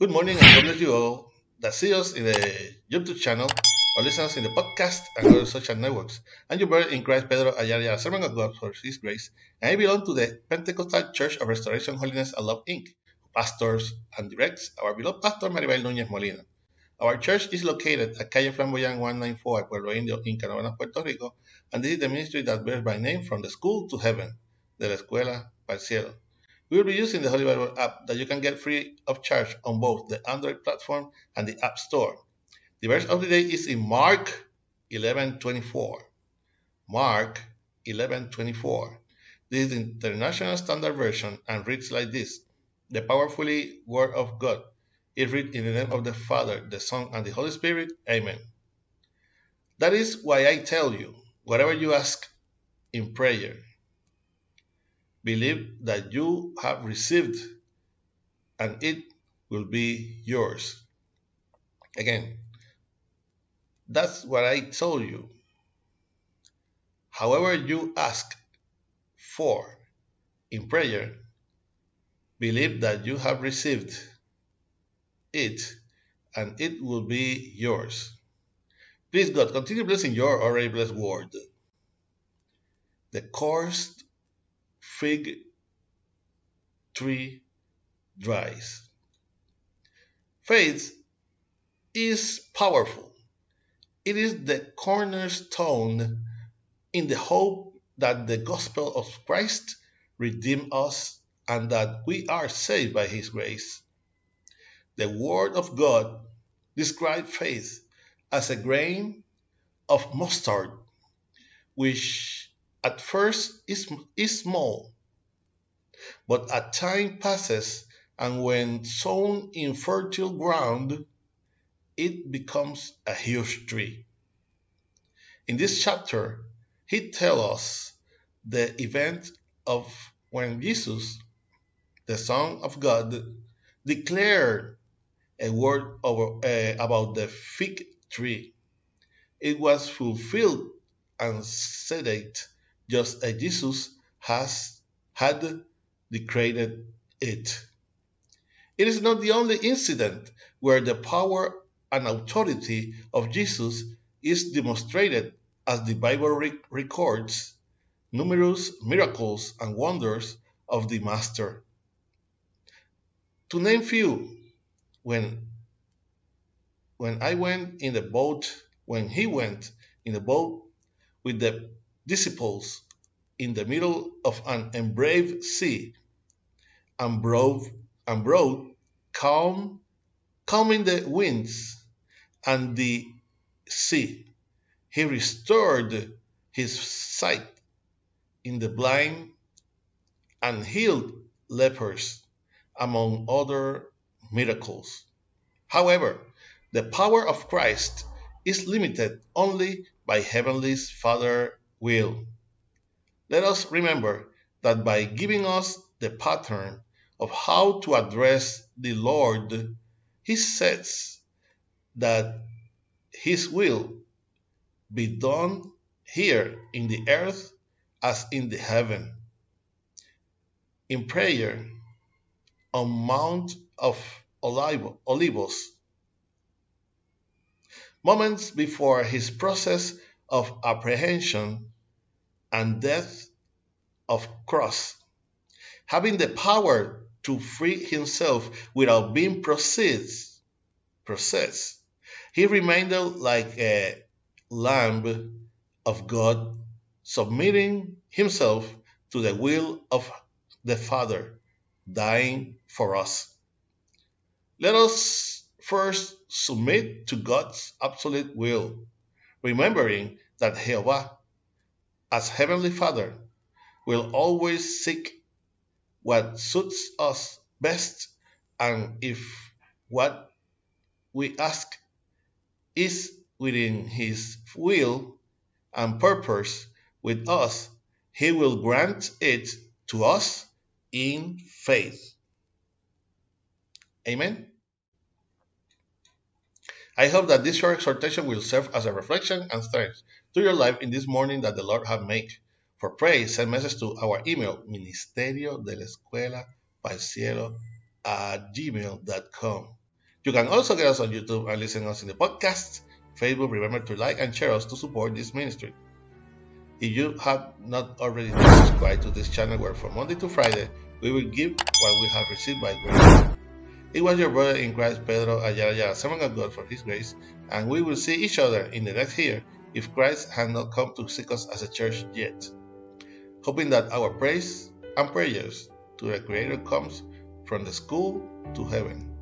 Good morning and God bless you all that see us in the YouTube channel or listen us in the podcast and other social networks. I'm your brother in Christ, Pedro Ayala, servant of God for His grace, and I belong to the Pentecostal Church of Restoration, Holiness, and Love, Inc., pastors and directs our beloved pastor Maribel Núñez Molina. Our church is located at Calle Flamboyant 194 Pueblo Indio in Canóvanas, Puerto Rico, and this is the ministry that bears by name from the school to heaven, de la escuela para el cielo. We will be using the Holy Bible app that you can get free of charge on both the Android platform and the App Store. The verse of the day is in Mark 11:24. Mark 11:24. This is the International Standard Version and reads like this: The powerfully Word of God is read in the name of the Father, the Son, and the Holy Spirit. Amen. That is why I tell you, whatever you ask in prayer, believe that you have received and it will be yours. Again, that's what I told you. However, you ask for in prayer, believe that you have received it and it will be yours. Please, God, continue blessing your already blessed word. The cursed fig tree dries. Faith is powerful. It is the cornerstone in the hope that the gospel of Christ redeemed us and that we are saved by his grace. The word of God describes faith as a grain of mustard, which at first is, is small, but as time passes and when sown in fertile ground, it becomes a huge tree. In this chapter, he tells us the event of when Jesus, the Son of God, declared a word over, uh, about the fig tree. It was fulfilled and said just as Jesus has had decreed it. It is not the only incident where the power and authority of Jesus is demonstrated as the Bible rec- records numerous miracles and wonders of the Master. To name few, when when I went in the boat, when he went in the boat with the disciples in the middle of an embrave sea and brought, and brought calm, calming the winds and the sea. He restored his sight in the blind and healed lepers, among other miracles. However, the power of Christ is limited only by Heavenly Father will. Let us remember that by giving us the pattern of how to address the Lord, He says that His will be done here in the earth as in the heaven. In prayer on Mount of Olivos, moments before his process of apprehension and death of cross, having the power to free himself without being processed, processed. He remained like a lamb of God, submitting himself to the will of the Father, dying for us. Let us first submit to God's absolute will, remembering that Jehovah as Heavenly Father, will always seek what suits us best, and if what we ask is within His will and purpose with us, He will grant it to us in faith. Amen. I hope that this short exhortation will serve as a reflection and strength to your life in this morning that the Lord has made. For praise, send message to our email, ministerio de la escuela cielo at gmail.com. You can also get us on YouTube and listen us in the podcast. Facebook, remember to like and share us to support this ministry. If you have not already subscribed to this channel where from Monday to Friday we will give what we have received by grace. It was your brother in Christ, Pedro Ayala servant of God for His grace, and we will see each other in the next year if Christ has not come to seek us as a church yet. Hoping that our praise and prayers to the Creator comes from the school to heaven.